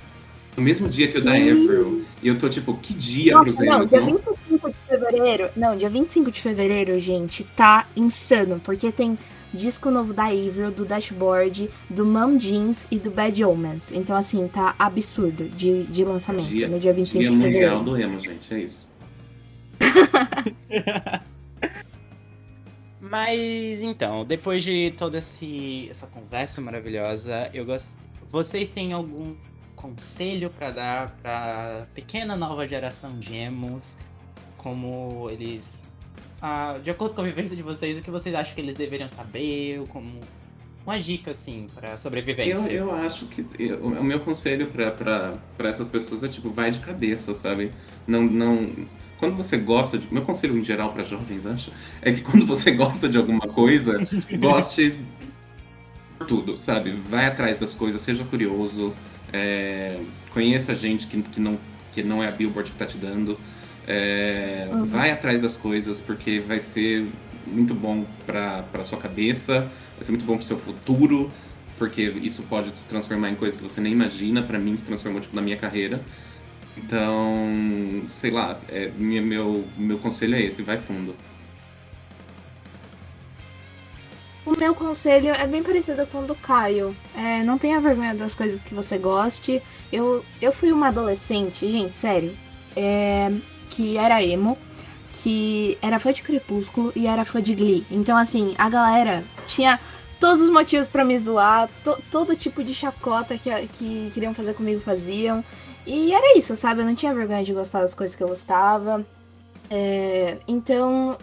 no mesmo dia que o da Avril. E eu tô tipo, que dia Nossa, pros não, dia 25 de fevereiro. Não, dia 25 de fevereiro, gente, tá insano. Porque tem disco novo da Avril, do Dashboard, do Mom Jeans e do Bad Omens. Então, assim, tá absurdo de, de lançamento Dia, no dia 25 dia de mundial fevereiro. do emo, gente, é isso. Mas então, depois de toda esse, essa conversa maravilhosa, eu gosto. Vocês têm algum conselho pra dar pra pequena nova geração de emos? Como eles. ah, de acordo com a vivência de vocês, o que vocês acham que eles deveriam saber? Como uma dica, assim, pra Eu, sobrevivência. eu acho que eu- o meu conselho pra essas pessoas é tipo, vai de cabeça, sabe? Não, não. Quando você gosta de. Meu conselho em geral pra jovens, acho, é que quando você gosta de alguma coisa, goste tudo, sabe? Vai atrás das coisas, seja curioso, é, conheça gente que, que, não, que não é a Billboard que tá te dando. é, Uhum. Vai atrás das coisas, porque vai ser muito bom pra, pra sua cabeça, vai ser muito bom pro seu futuro, porque isso pode se transformar em coisas que você nem imagina. Pra mim, se transformou tipo, na minha carreira. Então, sei lá, é, meu, meu conselho é esse, vai fundo. O meu conselho é bem parecido com o do Caio. É, não tenha vergonha das coisas que você goste. Eu, eu fui uma adolescente, gente, sério, é, que era emo, que era fã de Crepúsculo e era fã de Glee. Então, assim, a galera tinha todos os motivos pra me zoar, to- todo tipo de chacota que, que queriam fazer comigo faziam. E era isso, sabe? Eu não tinha vergonha de gostar das coisas que eu gostava. É, então,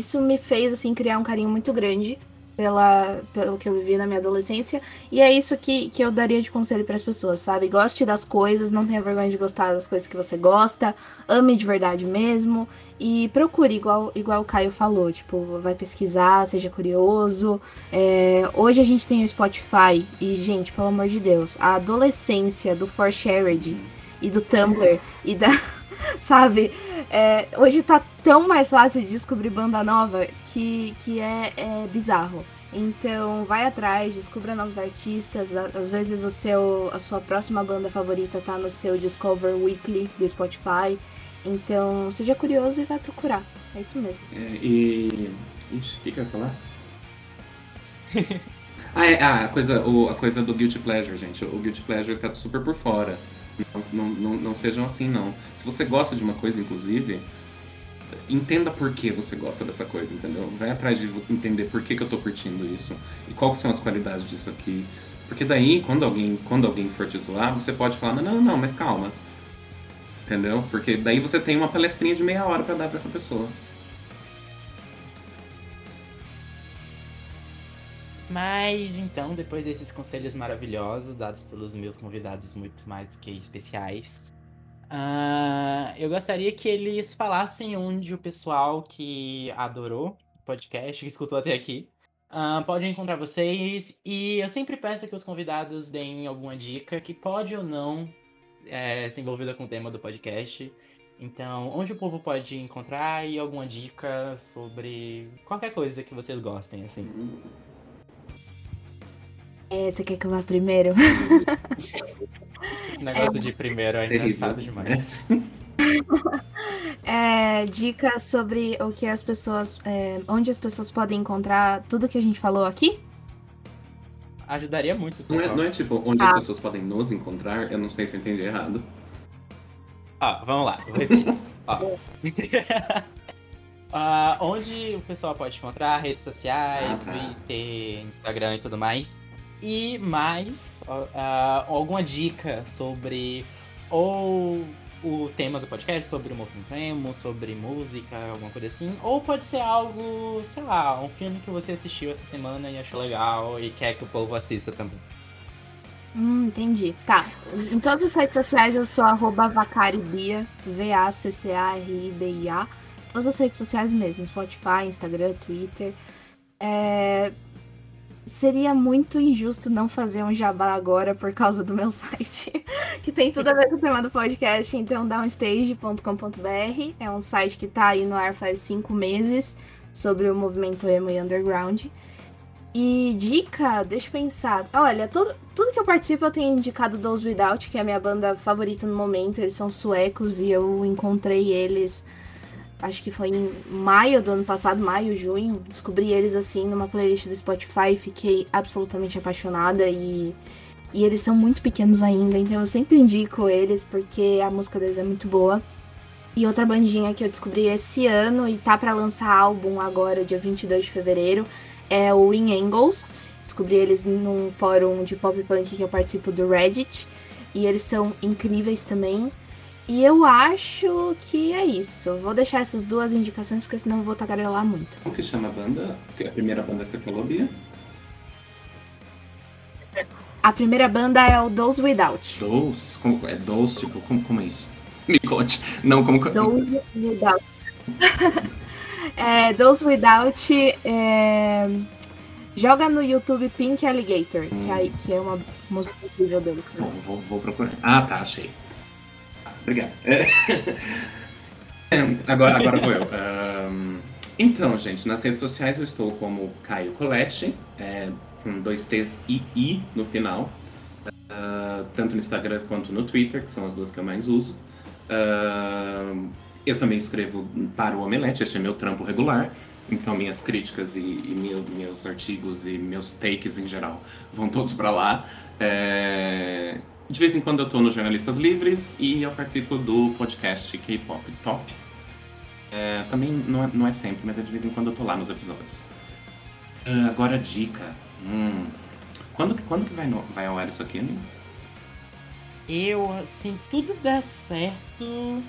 isso me fez assim criar um carinho muito grande pela, pelo que eu vivi na minha adolescência e é isso que, que eu daria de conselho para as pessoas, sabe? Goste das coisas, não tenha vergonha de gostar das coisas que você gosta, ame de verdade mesmo e procure igual igual o Caio falou, tipo, vai pesquisar, seja curioso. É, hoje a gente tem o Spotify e gente, pelo amor de Deus, a adolescência do For Shared e do Tumblr e da sabe? É, hoje tá tão mais fácil de descobrir banda nova que, que é, é bizarro. Então vai atrás, descubra novos artistas. Às vezes o seu, a sua próxima banda favorita tá no seu Discover Weekly do Spotify. Então seja curioso e vai procurar. É isso mesmo. É, e. Ixi, o que, que eu ia falar? ah, é, ah, a, coisa, o- a coisa do Guilty Pleasure, gente. O Guilty Pleasure tá super por fora. Não, não, não, sejam assim, não. Se você gosta de uma coisa, inclusive, entenda por que você gosta dessa coisa, entendeu? Vai atrás de entender por que, que eu tô curtindo isso e quais são as qualidades disso aqui. Porque daí, quando alguém, quando alguém for te zoar, você pode falar, não, não, não, mas calma. Entendeu? Porque daí você tem uma palestrinha de meia hora pra dar pra essa pessoa. Mas então, depois desses conselhos maravilhosos dados pelos meus convidados muito mais do que especiais, ah, eu gostaria que eles falassem onde o pessoal que adorou o podcast, que escutou até aqui, ah, pode encontrar vocês. E eu sempre peço que os convidados deem alguma dica que pode ou não é, ser envolvida com o tema do podcast. Então, onde o povo pode encontrar e alguma dica sobre qualquer coisa que vocês gostem, assim. É, você quer que eu vá primeiro? Esse negócio de primeiro é engraçado demais. É, dicas sobre o que as pessoas. é, onde as pessoas podem encontrar tudo que a gente falou aqui? Ajudaria muito, Não é, não é tipo onde Ah. as pessoas podem nos encontrar, eu não sei se eu entendi errado. Ó, vamos lá, vou repetir. Ah, onde o pessoal pode encontrar redes sociais, Ah, tá. Twitter, Instagram e tudo mais. E mais ah, alguma dica sobre ou o tema do podcast, sobre o movimento emo, sobre música, alguma coisa assim. Ou pode ser algo, sei lá, um filme que você assistiu essa semana e achou legal e quer que o povo assista também. Hum, entendi. Tá. Em todas as redes sociais eu sou arroba vacaribia, V-A-C-C-A-R-I-B-I-A. Todas as redes sociais mesmo, Spotify, Instagram, Twitter. É, Seria muito injusto não fazer um jabá agora por causa do meu site, que tem tudo a ver com o tema do podcast. Então, downstage.com.br é um site que tá aí no ar faz cinco meses sobre o movimento emo e underground. E dica, deixa eu pensar. Olha, tudo, tudo que eu participo eu tenho indicado Those Without, que é a minha banda favorita no momento. Eles são suecos e eu encontrei eles acho que foi em maio do ano passado, maio, junho. Descobri eles assim numa playlist do Spotify, fiquei absolutamente apaixonada e e eles são muito pequenos ainda, então eu sempre indico eles porque a música deles é muito boa. E outra bandinha que eu descobri esse ano e tá para lançar álbum agora, dia 22 de fevereiro, é o In Angles. Descobri eles num fórum de pop punk que eu participo do Reddit. E eles são incríveis também. E eu acho que é isso. Vou deixar essas duas indicações, porque senão eu vou tagarelar muito. Como que chama a banda? A primeira banda que você falou, Bia? A primeira banda é o Those Without. Those? Como, é Those, tipo, como, como é isso? Me conte. Não, como... Those Without. é, Those Without é... Joga no YouTube Pink Alligator, hum. que, é, que é uma música incrível deles. Bom, vou, vou procurar. Ah, tá, achei. Obrigado. É. agora, agora vou eu. Um, então, gente, nas redes sociais eu estou como Caio Colette, é, com dois T's e I no final. Uh, tanto no Instagram quanto no Twitter, que são as duas que eu mais uso. Uh, eu também escrevo para o Omelete, este é meu trampo regular. Então minhas críticas e, e meu, meus artigos e meus takes em geral vão todos para lá. É, de vez em quando eu estou no Jornalistas Livres e eu participo do podcast K-Pop Top. É, também não é, não é, sempre, mas é de vez em quando eu estou lá nos episódios. Uh, agora dica. Hum. Quando, quando que vai, no, vai ao ar isso aqui, amigo? Eu, assim, tudo der certo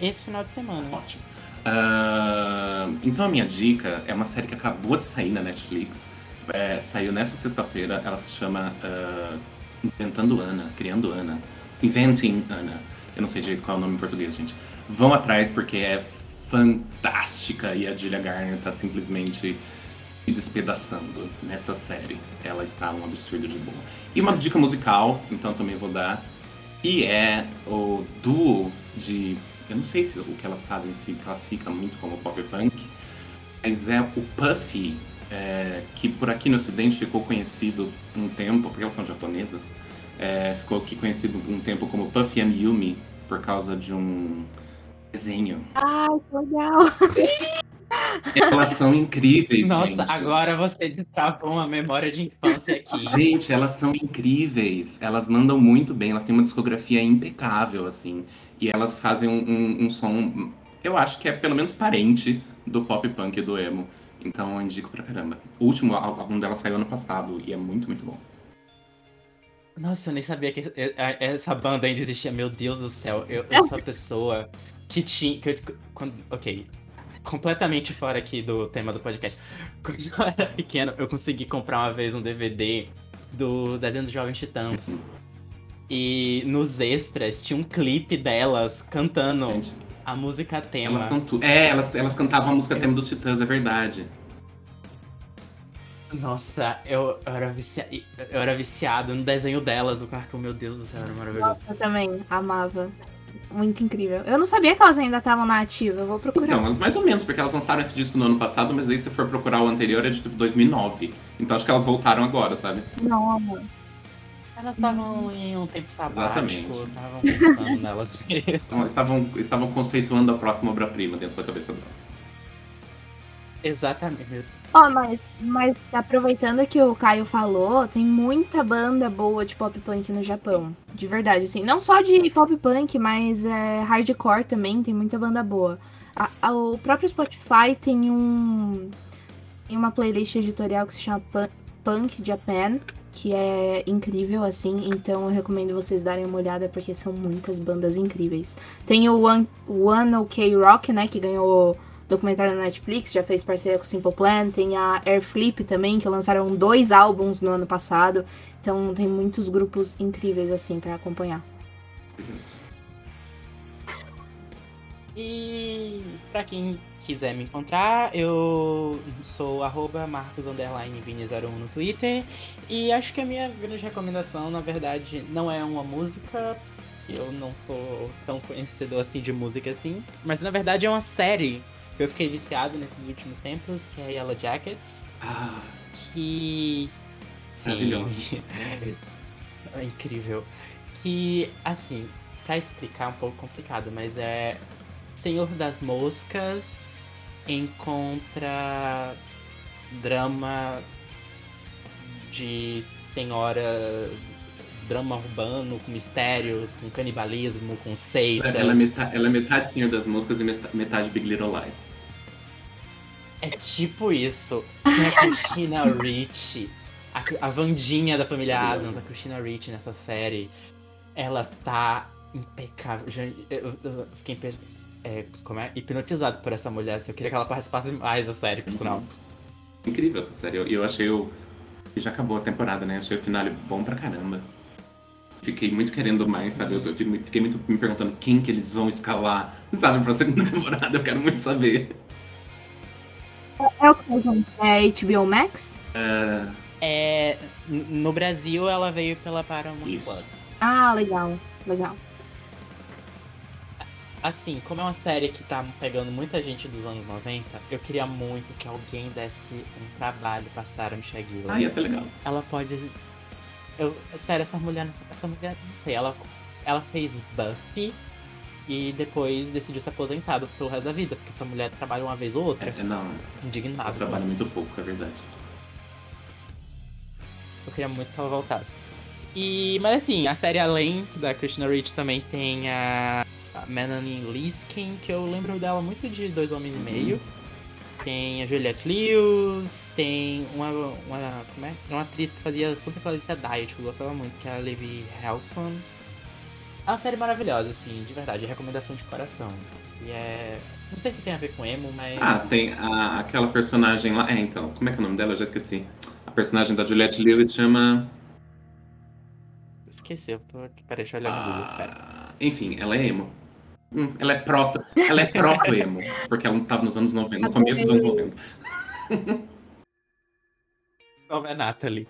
esse final de semana. Ótimo. Uh, então a minha dica é uma série que acabou de sair na Netflix. É, saiu nessa sexta-feira. Ela se chama uh, Inventando Ana, Criando Ana. Inventing Ana. Eu não sei direito qual é o nome em português, gente. Vão atrás porque é fantástica e a Julia Garner tá simplesmente despedaçando nessa série. Ela está um absurdo de boa. E uma dica musical, então também vou dar, e é o duo de. Eu não sei se o que elas fazem se classifica muito como pop punk, mas é o Puffy é, que por aqui no ocidente ficou conhecido um tempo, porque elas são japonesas, é, ficou aqui conhecido um tempo como Puffy and Yumi, por causa de um desenho. Ai, que legal! Elas são incríveis, Nossa, gente. agora você destravou uma memória de infância aqui. Gente, elas são incríveis. Elas mandam muito bem, elas têm uma discografia impecável, assim. E elas fazem um, um, um som, eu acho que é pelo menos parente do pop punk e do emo. Então eu indico pra caramba. O último álbum dela saiu ano passado e é muito, muito bom. Nossa, eu nem sabia que essa banda ainda existia. Meu Deus do céu, eu, eu sou a pessoa que tinha. Que eu, quando, ok, completamente fora aqui do tema do podcast. Quando eu era pequeno, eu consegui comprar uma vez um DVD do desenho dos Jovens Titãs. E nos extras tinha um clipe delas cantando Gente, a música tema. Elas são tu... É, elas, elas cantavam a música tema dos Titãs, é verdade. Nossa, eu, eu, era vicia... eu era viciado no desenho delas do cartoon, meu Deus do céu, era maravilhoso. Nossa, eu também amava. Muito incrível. Eu não sabia que elas ainda estavam na ativa, eu vou procurar. Não, mas mais ou menos, porque elas lançaram esse disco no ano passado, mas aí se for procurar o anterior é de tipo 2009. Então acho que elas voltaram agora, sabe? Não, amor. Elas estavam em um tempo sabático, estavam pensando nelas mesmas. Estavam, estavam conceituando a próxima obra-prima dentro da cabeça delas. Exatamente. Ó, oh, mas, mas aproveitando que o Caio falou, tem muita banda boa de pop punk no Japão. De verdade, assim. Não só de pop punk, mas é, hardcore também, tem muita banda boa. A, a, o próprio Spotify tem um. Tem uma playlist editorial que se chama Punk Japan, que é incrível, assim. Então eu recomendo vocês darem uma olhada, porque são muitas bandas incríveis. Tem o One, One OK Rock, né, que ganhou documentário na Netflix, já fez parceria com o Simple Plan, tem a Airflip também, que lançaram dois álbuns no ano passado. Então tem muitos grupos incríveis assim para acompanhar. E para quem quiser me encontrar, eu sou arroba marcos_vini01 no Twitter. E acho que a minha grande recomendação, na verdade, não é uma música. Eu não sou tão conhecedor assim de música assim. Mas na verdade é uma série que eu fiquei viciado nesses últimos tempos, que é Yellow Jackets. Ah. Que. Sim. é incrível. Que, assim, pra explicar é um pouco complicado, mas é. Senhor das Moscas encontra drama de senhoras, drama urbano com mistérios, com canibalismo, com seitas. Ela é, metade, ela é metade Senhor das Moscas e metade Big Little Lies. É tipo isso. Tem a Christina Ricci, a, a Vandinha da família Adams, a Christina Ricci nessa série. Ela tá impecável. Eu, eu, eu fiquei é, como é, hipnotizado por essa mulher. Assim, eu queria que ela participasse mais da série, por sinal. Incrível essa série. Eu, eu achei o. Já acabou a temporada, né? Achei o final bom pra caramba. Fiquei muito querendo mais, sabe? Eu, eu fiquei muito me perguntando quem que eles vão escalar, sabe, pra segunda temporada. Eu quero muito saber. É o que? É HBO Max? Uh... É. No Brasil ela veio pela Paramount Isso. Plus. Ah, legal, legal assim, como é uma série que tá pegando muita gente dos anos 90, eu queria muito que alguém desse um trabalho pra Sarah Michelle Gellar. Ah, ia ser legal. Ela pode. Eu, sério, essa mulher. Essa mulher, não sei, ela, ela fez Buffy e depois decidiu se aposentar pelo resto da vida, porque essa mulher trabalha uma vez ou outra. É, não. Indignado. Ela trabalha muito pouco, é verdade. Eu queria muito que ela voltasse. E, mas assim, a série além da Christina Ricci também tem a Melanie Liskin, que eu lembro dela muito de Dois Homens e Meio. Tem a Juliette Lewis, tem uma, uma, como é? uma atriz que fazia Santa Clarita Diet, que eu gostava muito, que é a Levi Helson. É uma série maravilhosa, assim, de verdade, recomendação de coração. E é. Não sei se tem a ver com emo, mas. Ah, tem a, aquela personagem lá. É, então, como é que é o nome dela? Eu já esqueci. A personagem da Juliette Lewis chama. Esqueci, eu tô aqui. Peraí, deixa eu olhar no Google, pera. Ah, enfim, ela é emo. Hum, ela é proto. Ela é proto emo. Porque ela tava nos anos 90, no começo dos anos 90. Qual é a Natalie?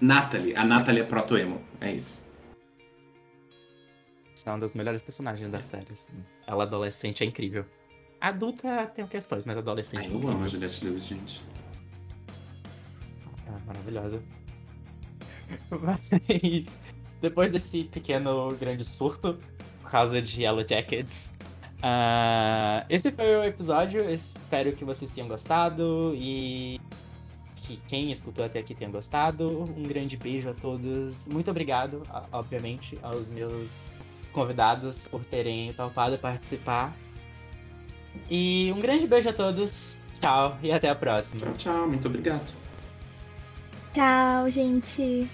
Natalie. A Natalie é proto emo. É isso. Essa é uma das melhores personagens da série. Assim. Ela adolescente é incrível. Adulta tem questões, mas adolescente. Ai, eu amo a Juliette Lewis, gente. Ah, maravilhosa. Mas depois desse pequeno grande surto, por causa de Yellow Jackets. Uh, esse foi o episódio. Espero que vocês tenham gostado e que quem escutou até aqui tenha gostado. Um grande beijo a todos. Muito obrigado, obviamente, aos meus convidados por terem topado participar. E um grande beijo a todos. Tchau e até a próxima. Tchau, tchau. Muito obrigado. Tchau, gente.